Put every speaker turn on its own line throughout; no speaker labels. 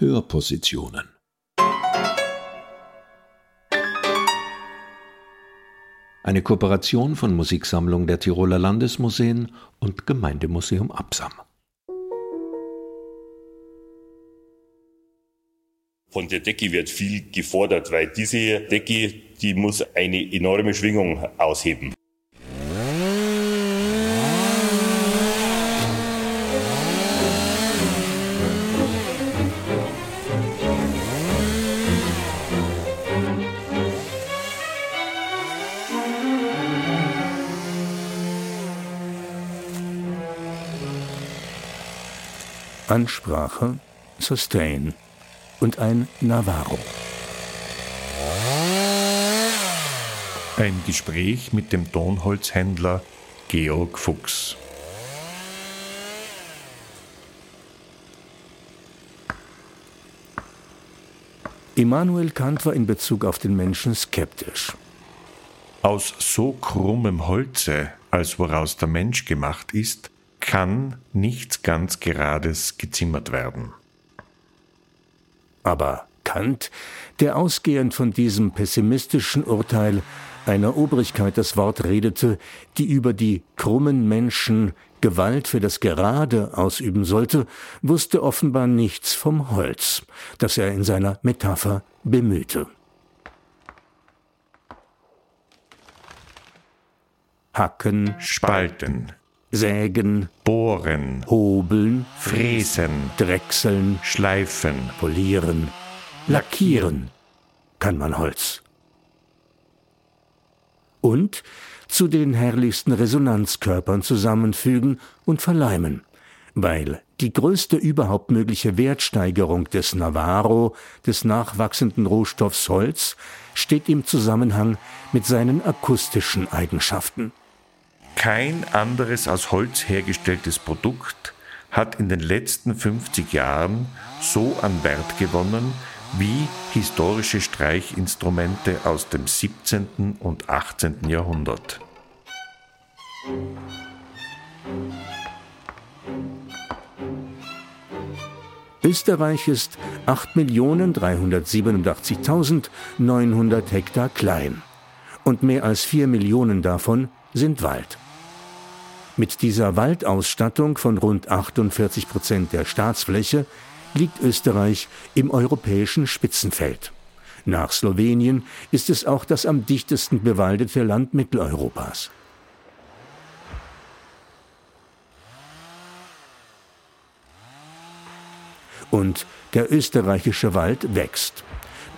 Hörpositionen. Eine Kooperation von Musiksammlung der Tiroler Landesmuseen und Gemeindemuseum Absam.
Von der Decke wird viel gefordert, weil diese Decke, die muss eine enorme Schwingung ausheben.
Ansprache, Sustain und ein Navarro.
Ein Gespräch mit dem Tonholzhändler Georg Fuchs.
Immanuel Kant war in Bezug auf den Menschen skeptisch.
Aus so krummem Holze, als woraus der Mensch gemacht ist, kann nichts ganz Gerades gezimmert werden.
Aber Kant, der ausgehend von diesem pessimistischen Urteil einer Obrigkeit das Wort redete, die über die krummen Menschen Gewalt für das Gerade ausüben sollte, wusste offenbar nichts vom Holz, das er in seiner Metapher bemühte. Hacken,
Spalten,
Sägen,
Bohren,
Hobeln,
Fräsen,
Drechseln,
Schleifen,
Polieren, Lackieren kann man Holz. Und zu den herrlichsten Resonanzkörpern zusammenfügen und verleimen, weil die größte überhaupt mögliche Wertsteigerung des Navarro, des nachwachsenden Rohstoffs Holz, steht im Zusammenhang mit seinen akustischen Eigenschaften.
Kein anderes aus Holz hergestelltes Produkt hat in den letzten 50 Jahren so an Wert gewonnen wie historische Streichinstrumente aus dem 17. und 18. Jahrhundert.
Österreich ist 8.387.900 Hektar klein und mehr als 4 Millionen davon sind Wald. Mit dieser Waldausstattung von rund 48 Prozent der Staatsfläche liegt Österreich im europäischen Spitzenfeld. Nach Slowenien ist es auch das am dichtesten bewaldete Land Mitteleuropas. Und der österreichische Wald wächst.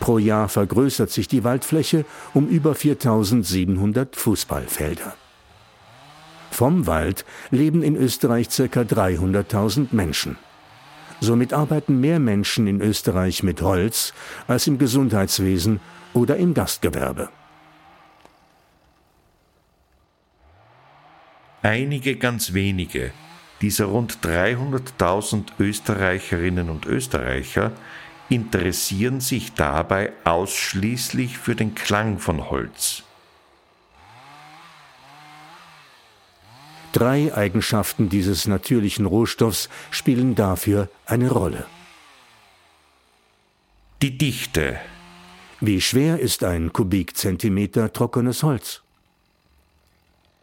Pro Jahr vergrößert sich die Waldfläche um über 4700 Fußballfelder. Vom Wald leben in Österreich ca. 300.000 Menschen. Somit arbeiten mehr Menschen in Österreich mit Holz als im Gesundheitswesen oder im Gastgewerbe.
Einige ganz wenige dieser rund 300.000 Österreicherinnen und Österreicher interessieren sich dabei ausschließlich für den Klang von Holz.
Drei Eigenschaften dieses natürlichen Rohstoffs spielen dafür eine Rolle.
Die Dichte.
Wie schwer ist ein Kubikzentimeter trockenes Holz?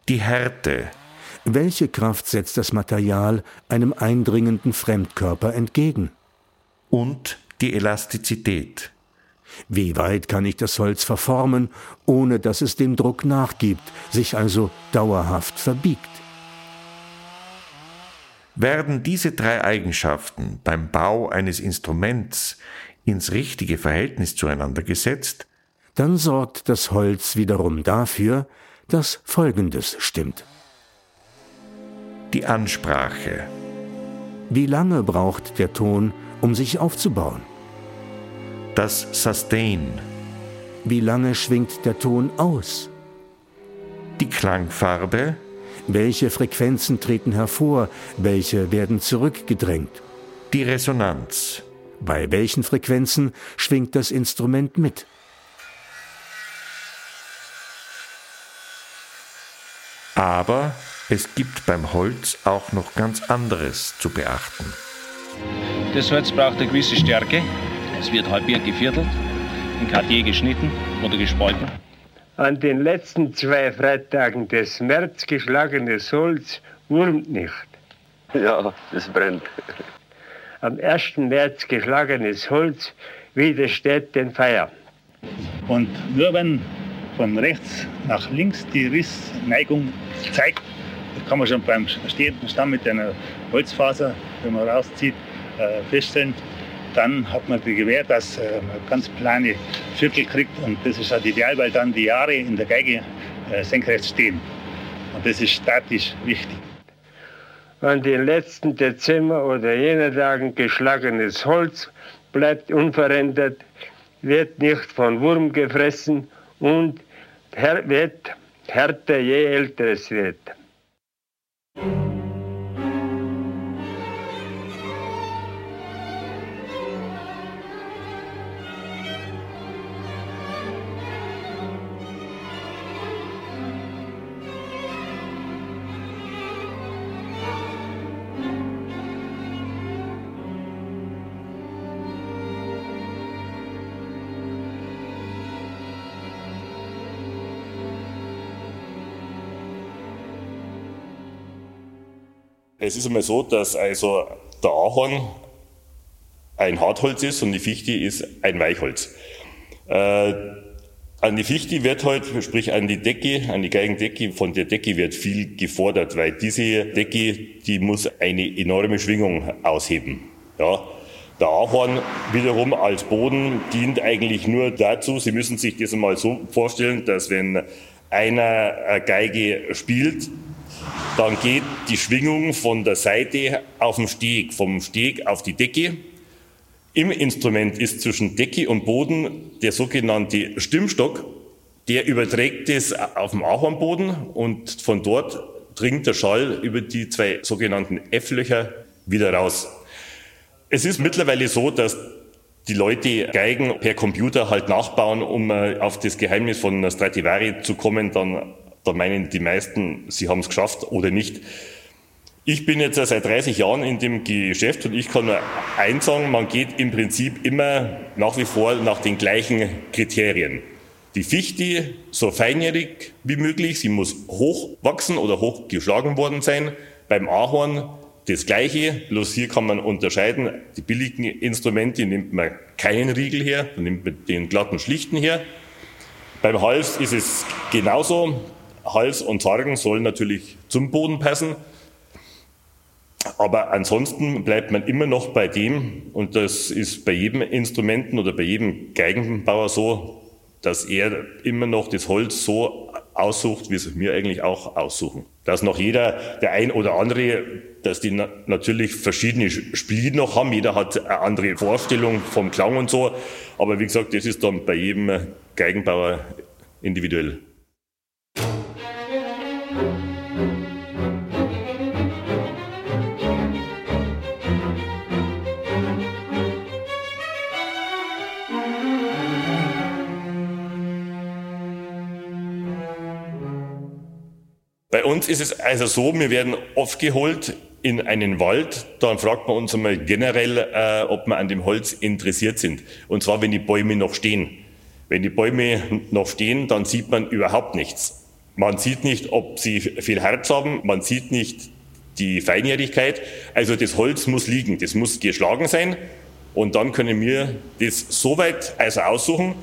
Die Härte.
Welche Kraft setzt das Material einem eindringenden Fremdkörper entgegen?
Und die Elastizität.
Wie weit kann ich das Holz verformen, ohne dass es dem Druck nachgibt, sich also dauerhaft verbiegt?
Werden diese drei Eigenschaften beim Bau eines Instruments ins richtige Verhältnis zueinander gesetzt,
dann sorgt das Holz wiederum dafür, dass Folgendes stimmt.
Die Ansprache.
Wie lange braucht der Ton, um sich aufzubauen?
Das Sustain.
Wie lange schwingt der Ton aus?
Die Klangfarbe.
Welche Frequenzen treten hervor, welche werden zurückgedrängt?
Die Resonanz.
Bei welchen Frequenzen schwingt das Instrument mit?
Aber es gibt beim Holz auch noch ganz anderes zu beachten.
Das Holz braucht eine gewisse Stärke. Es wird halbiert geviertelt, in Kartier geschnitten oder gespalten.
An den letzten zwei Freitagen des März geschlagenes Holz wurmt nicht.
Ja, das brennt.
Am 1. März geschlagenes Holz widersteht den Feier.
Und nur wenn von rechts nach links die Rissneigung zeigt, das kann man schon beim stehenden Stamm mit einer Holzfaser, wenn man rauszieht, äh, feststellen, dann hat man die Gewähr, dass äh, man ganz kleine Viertel kriegt und das ist halt ideal, weil dann die Jahre in der Geige äh, senkrecht stehen. Und das ist statisch wichtig.
An den letzten Dezember oder jener Tagen geschlagenes Holz bleibt unverändert, wird nicht von Wurm gefressen und wird härter je älter es wird.
Es ist einmal so, dass also der Ahorn ein Hartholz ist und die Fichte ist ein Weichholz. Äh, an die Fichte wird halt, sprich an die Decke, an die Geigendecke, von der Decke wird viel gefordert, weil diese Decke, die muss eine enorme Schwingung ausheben. Ja. Der Ahorn wiederum als Boden dient eigentlich nur dazu, Sie müssen sich das einmal so vorstellen, dass wenn einer Geige spielt, dann geht die Schwingung von der Seite auf den Steg, vom Steg auf die Decke. Im Instrument ist zwischen Decke und Boden der sogenannte Stimmstock, der überträgt es auf dem Ahornboden und von dort dringt der Schall über die zwei sogenannten F-Löcher wieder raus. Es ist mittlerweile so, dass die Leute Geigen per Computer halt nachbauen, um äh, auf das Geheimnis von Stradivari zu kommen, dann da meinen die meisten, sie haben es geschafft oder nicht. Ich bin jetzt seit 30 Jahren in dem Geschäft und ich kann nur eins sagen, man geht im Prinzip immer nach wie vor nach den gleichen Kriterien. Die Fichte so feinjährig wie möglich, sie muss hoch wachsen oder hoch geschlagen worden sein. Beim Ahorn das Gleiche, bloß hier kann man unterscheiden. Die billigen Instrumente nimmt man keinen Riegel her, dann nimmt man den glatten schlichten her. Beim Hals ist es genauso. Hals und Sargen sollen natürlich zum Boden passen. Aber ansonsten bleibt man immer noch bei dem, und das ist bei jedem Instrumenten oder bei jedem Geigenbauer so, dass er immer noch das Holz so aussucht, wie es wir eigentlich auch aussuchen. Dass noch jeder, der ein oder andere, dass die na natürlich verschiedene Spiele noch haben, jeder hat eine andere Vorstellung vom Klang und so. Aber wie gesagt, das ist dann bei jedem Geigenbauer individuell. Uns ist es also so, wir werden oft geholt in einen Wald, dann fragt man uns einmal generell, äh, ob wir an dem Holz interessiert sind. Und zwar, wenn die Bäume noch stehen. Wenn die Bäume noch stehen, dann sieht man überhaupt nichts. Man sieht nicht, ob sie viel Herz haben, man sieht nicht die Feinjährigkeit. Also das Holz muss liegen, das muss geschlagen sein. Und dann können wir das soweit also aussuchen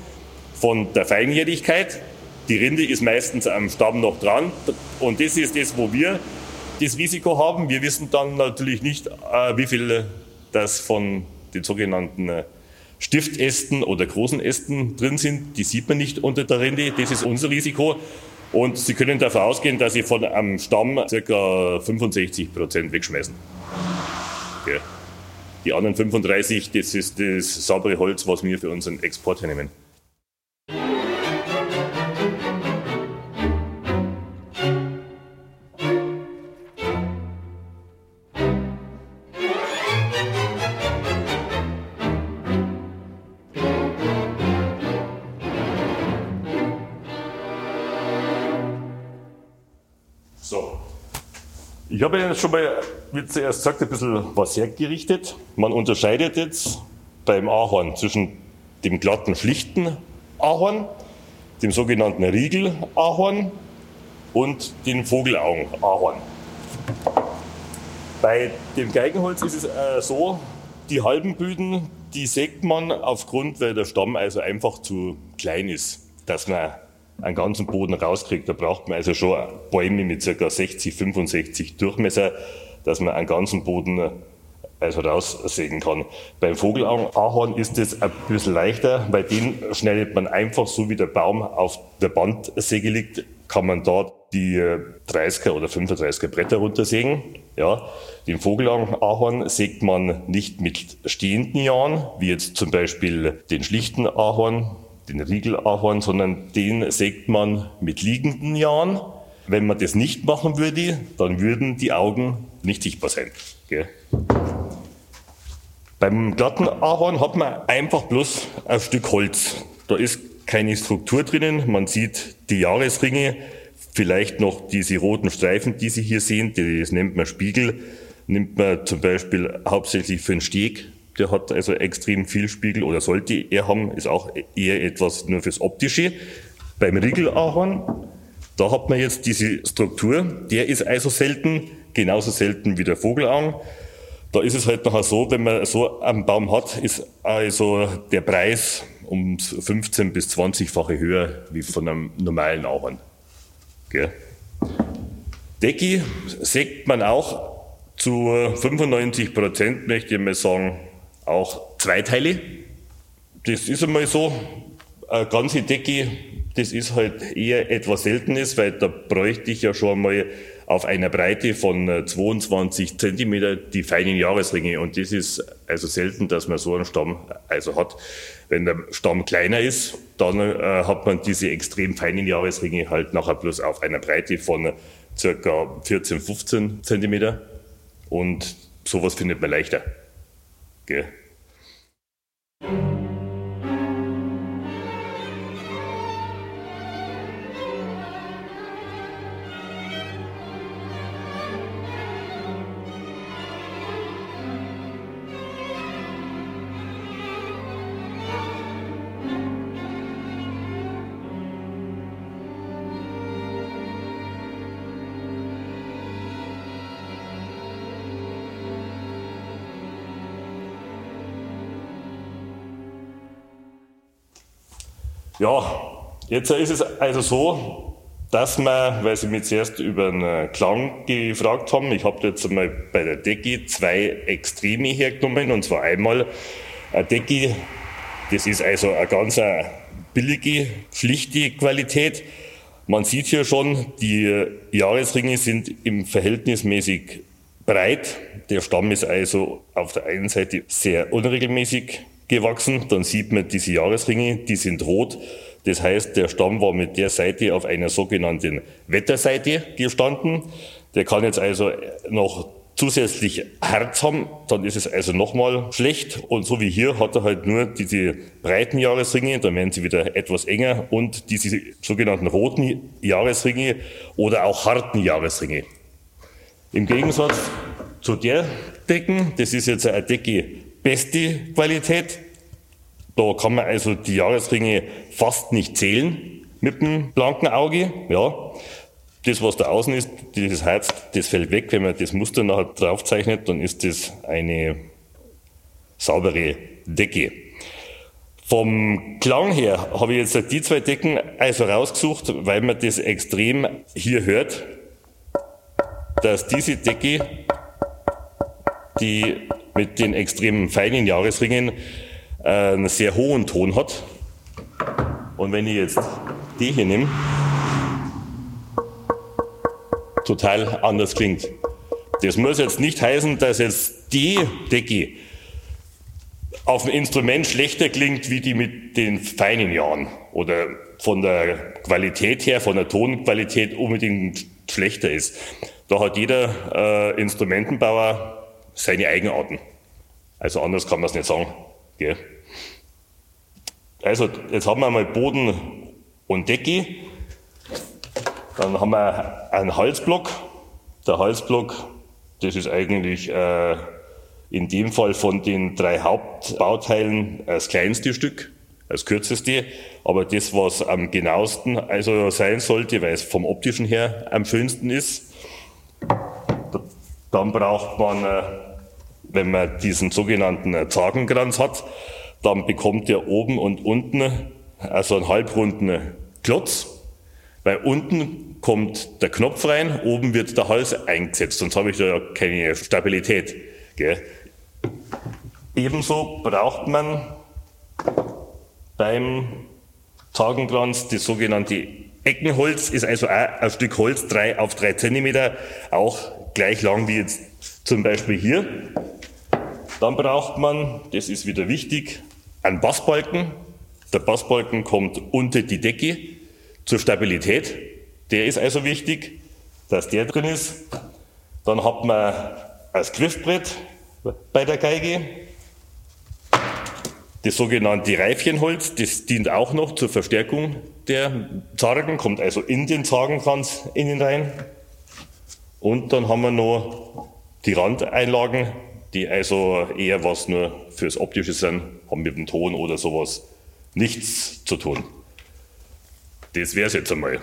von der Feinjährigkeit, die Rinde ist meistens am Stamm noch dran und das ist das, wo wir das Risiko haben. Wir wissen dann natürlich nicht, äh, wie viel das von den sogenannten äh, Stiftästen oder großen Ästen drin sind. Die sieht man nicht unter der Rinde. Das ist unser Risiko. Und Sie können davon ausgehen, dass Sie von einem Stamm ca. 65 Prozent wegschmeißen. Ja. Die anderen 35, das ist das saubere Holz, was wir für unseren Export hernehmen. Ich habe Ihnen schon mal, wie zuerst gesagt, ein bisschen was hergerichtet. Man unterscheidet jetzt beim Ahorn zwischen dem glatten, schlichten Ahorn, dem sogenannten Riegel-Ahorn und den Vogelaugen-Ahorn. Bei dem Geigenholz ist es äh, so, die halben Blüten, die sägt man aufgrund, weil der Stamm also einfach zu klein ist, dass man einen ganzen Boden rauskriegt. Da braucht man also schon Bäume mit ca. 60, 65 Durchmesser, dass man einen ganzen Boden also raussägen kann. Beim Vogelahorn ist es ein bisschen leichter, weil den schneidet man einfach so wie der Baum auf der Bandsäge liegt, kann man dort die 30er oder 35er Bretter runtersägen. Ja, den Vogelahorn sägt man nicht mit stehenden Jahren, wie jetzt zum Beispiel den schlichten Ahorn, den Riegelahorn, sondern den sägt man mit liegenden Jahren. Wenn man das nicht machen würde, dann würden die Augen nicht sichtbar sein. Gell? Beim glatten Ahorn hat man einfach bloß ein Stück Holz. Da ist keine Struktur drinnen. Man sieht die Jahresringe, vielleicht noch diese roten Streifen, die Sie hier sehen. Das nennt man Spiegel. Nimmt man zum Beispiel hauptsächlich für einen Steg der hat also extrem viel Spiegel oder sollte er haben, ist auch eher etwas nur fürs Optische. Beim Riegelahorn, da hat man jetzt diese Struktur, der ist also selten, genauso selten wie der Vogelaugen. Da ist es halt nachher so, wenn man so einen Baum hat, ist also der Preis um 15 bis 20-fache höher wie von einem normalen Ahorn. Gell? Decki sägt man auch zu 95 Prozent, möchte ich mal sagen, auch Zweiteile. Das ist einmal so. Eine ganze Decke, das ist halt eher etwas Seltenes, weil da bräuchte ich ja schon mal auf einer Breite von 22 Zentimeter die feinen Jahresringe. Und das ist also selten, dass man so einen Stamm also hat. Wenn der Stamm kleiner ist, dann äh, hat man diese extrem feinen Jahresringe halt nachher bloß auf einer Breite von circa 14, 15 Zentimeter. Und sowas findet man leichter. Gell? Ja, jetzt ist es also so, dass man, weil Sie mich zuerst über einen Klang gefragt haben, ich habe jetzt einmal bei der Decke zwei Extreme hergenommen, und zwar einmal eine Decke, das ist also eine ganz billige, schlichte Qualität. Man sieht hier schon, die Jahresringe sind im verhältnismäßig breit. Der Stamm ist also auf der einen Seite sehr unregelmäßig gewachsen. Dann sieht man diese Jahresringe, die sind rot. Das heißt, der Stamm war mit der Seite auf einer sogenannten Wetterseite gestanden. Der kann jetzt also noch zusätzlich Herz haben, dann ist es also nochmal schlecht. Und so wie hier hat er halt nur diese breiten Jahresringe, dann werden sie wieder etwas enger und diese sogenannten roten Jahresringe oder auch harten Jahresringe. Im Gegensatz zu der Decken, das ist jetzt eine Decke beste Qualität. Da kann man also die Jahresringe fast nicht zählen mit dem blanken Auge. Ja. Das, was da außen ist, dieses Herz, das fällt weg. Wenn man das Muster nachher draufzeichnet, dann ist das eine saubere Decke. Vom Klang her habe ich jetzt die zwei Decken also rausgesucht, weil man das extrem hier hört, dass diese Decke, die mit den extrem feinen Jahresringen äh, einen sehr hohen Ton hat. Und wenn ich jetzt die hier nehme, total anders klingt. Das muss jetzt nicht heißen, dass jetzt die Decke auf dem Instrument schlechter klingt wie die mit den feinen Jahren oder von der Qualität her, von der Tonqualität unbedingt schlechter ist. Da hat jeder äh, Instrumentenbauer seine Eigenarten. Also anders kann man es nicht sagen. Gell? Also jetzt haben wir mal Boden und Decke. Dann haben wir einen Halsblock. Der Halsblock, das ist eigentlich äh, in dem Fall von den drei Hauptbauteilen das kleinste Stück, das kürzeste, aber das, was am genauesten also sein sollte, weil es vom optischen her am schönsten ist. Dann braucht man, äh, wenn man diesen sogenannten Zagenkranz hat, dann bekommt er oben und unten also einen halbrunden Klotz, weil unten kommt der Knopf rein, oben wird der Hals eingesetzt, sonst habe ich da keine Stabilität. Gell? Ebenso braucht man beim Tagenkranz das sogenannte Eckenholz, ist also auch ein Stück Holz, drei auf drei Zentimeter, auch gleich lang wie jetzt zum Beispiel hier. Dann braucht man, das ist wieder wichtig, einen Bassbalken. Der Bassbalken kommt unter die Decke zur Stabilität. Der ist also wichtig, dass der drin ist. Dann hat man das Griffbrett bei der Geige. Das sogenannte Reifchenholz, das dient auch noch zur Verstärkung der Zargen, kommt also in den Zagenkranz innen rein. Und dann haben wir noch die Randeinlagen, die also eher was nur fürs Optische sind, haben mit dem Ton oder sowas nichts zu tun. Das wäre es jetzt einmal.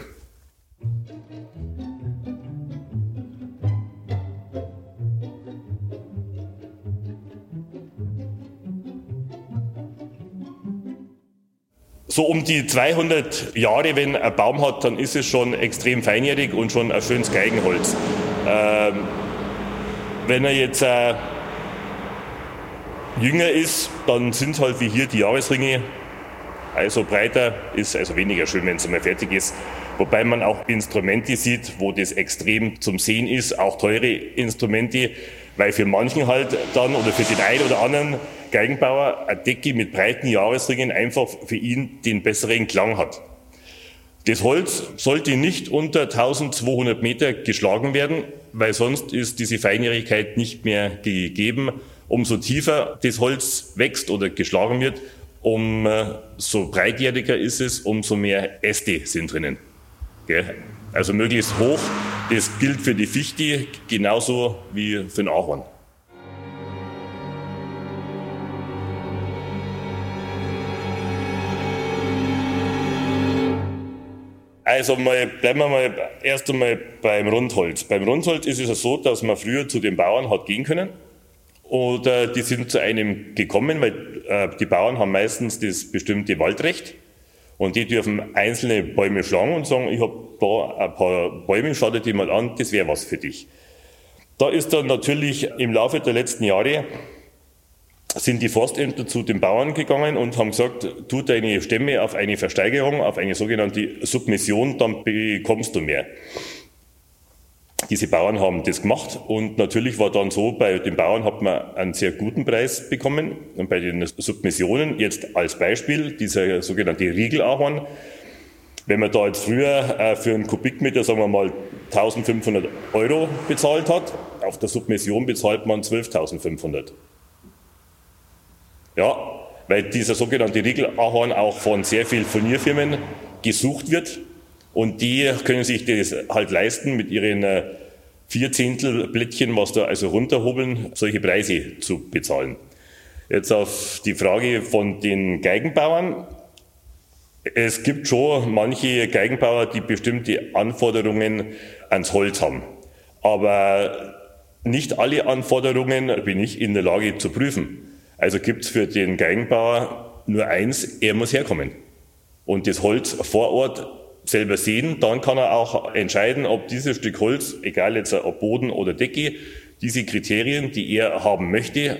So um die 200 Jahre, wenn ein Baum hat, dann ist es schon extrem feinjährig und schon ein schönes Geigenholz. Ähm, wenn er jetzt äh, jünger ist, dann sind halt wie hier die Jahresringe also breiter, ist also weniger schön, wenn es einmal fertig ist. Wobei man auch Instrumente sieht, wo das extrem zum Sehen ist, auch teure Instrumente, weil für manchen halt dann oder für den einen oder anderen Geigenbauer eine Decke mit breiten Jahresringen einfach für ihn den besseren Klang hat. Das Holz sollte nicht unter 1200 Meter geschlagen werden, weil sonst ist diese Feinjährigkeit nicht mehr gegeben. Umso tiefer das Holz wächst oder geschlagen wird, umso breitjähriger ist es, umso mehr Äste sind drinnen. Also möglichst hoch, das gilt für die Fichte genauso wie für den Ahorn. Also mal, bleiben wir mal erst einmal beim Rundholz. Beim Rundholz ist es so, dass man früher zu den Bauern hat gehen können. Oder die sind zu einem gekommen, weil äh, die Bauern haben meistens das bestimmte Waldrecht. Und die dürfen einzelne Bäume schlagen und sagen, ich habe da ein paar Bäume, schau dir die mal an, das wäre was für dich. Da ist dann natürlich im Laufe der letzten Jahre sind die Forstämter zu den Bauern gegangen und haben gesagt, tu deine Stämme auf eine Versteigerung, auf eine sogenannte Submission, dann bekommst du mehr. Diese Bauern haben das gemacht und natürlich war dann so, bei den Bauern hat man einen sehr guten Preis bekommen und bei den Submissionen, jetzt als Beispiel, dieser sogenannte Riegelahorn, wenn man da jetzt früher äh, für einen Kubikmeter, sagen wir mal, 1500 Euro bezahlt hat, auf der Submission bezahlt man 12.500. Ja, weil dieser sogenannte Riegelahorn auch von sehr vielen Furnierfirmen gesucht wird. Und die können sich das halt leisten, mit ihren äh, Vierzehntelblättchen, was da also runterhobeln, solche Preise zu bezahlen. Jetzt auf die Frage von den Geigenbauern. Es gibt schon manche Geigenbauer, die bestimmte Anforderungen ans Holz haben. Aber nicht alle Anforderungen bin ich in der Lage zu prüfen. Also gibt es für den Geigenbauer nur eins, er muss herkommen. Und das Holz vor Ort selber sehen, dann kann er auch entscheiden, ob dieses Stück Holz, egal jetzt ob Boden oder Decke, diese Kriterien, die er haben möchte,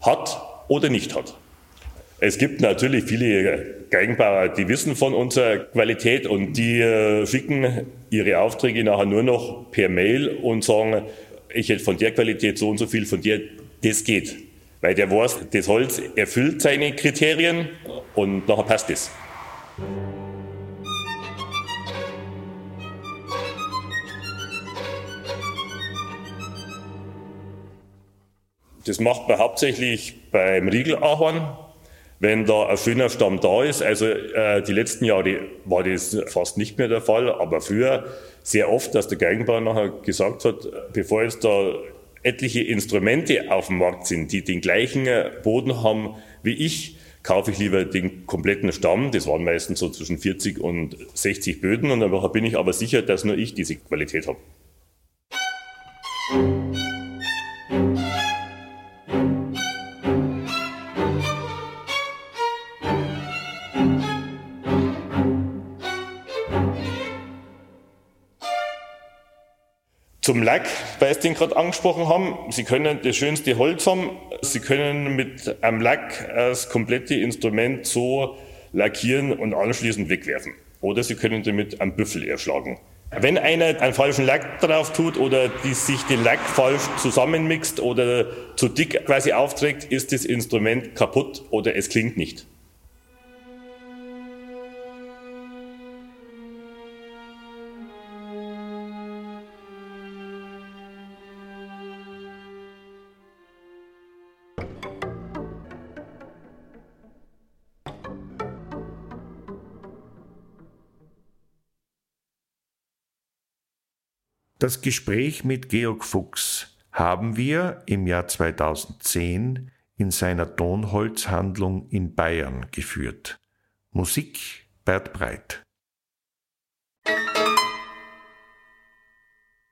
hat oder nicht hat. Es gibt natürlich viele Geigenbauer, die wissen von unserer Qualität und die äh, schicken ihre Aufträge nachher nur noch per Mail und sagen, ich hätte von der Qualität so und so viel, von der, das geht. Weil der weiß, das Holz erfüllt seine Kriterien und nachher passt es. Das macht man hauptsächlich beim Riegelahorn, wenn da ein schöner Stamm da ist. Also äh, die letzten Jahre war das fast nicht mehr der Fall, aber früher sehr oft, dass der Geigenbauer nachher gesagt hat, bevor jetzt da etliche Instrumente auf dem Markt sind, die den gleichen Boden haben wie ich, kaufe ich lieber den kompletten Stamm. Das waren meistens so zwischen 40 und 60 Böden und dann bin ich aber sicher, dass nur ich diese Qualität habe. Zum Lack, weil Sie den gerade angesprochen haben, Sie können das schönste Holz haben, Sie können mit einem Lack das komplette Instrument so lackieren und anschließend wegwerfen. Oder Sie können damit einen Büffel erschlagen. Wenn einer einen falschen Lack drauf tut oder die sich den Lack falsch zusammenmixt oder zu dick quasi aufträgt, ist das Instrument kaputt oder es klingt nicht.
Das Gespräch mit Georg Fuchs haben wir im Jahr 2010 in seiner Tonholzhandlung in Bayern geführt. Musik Bert Breit.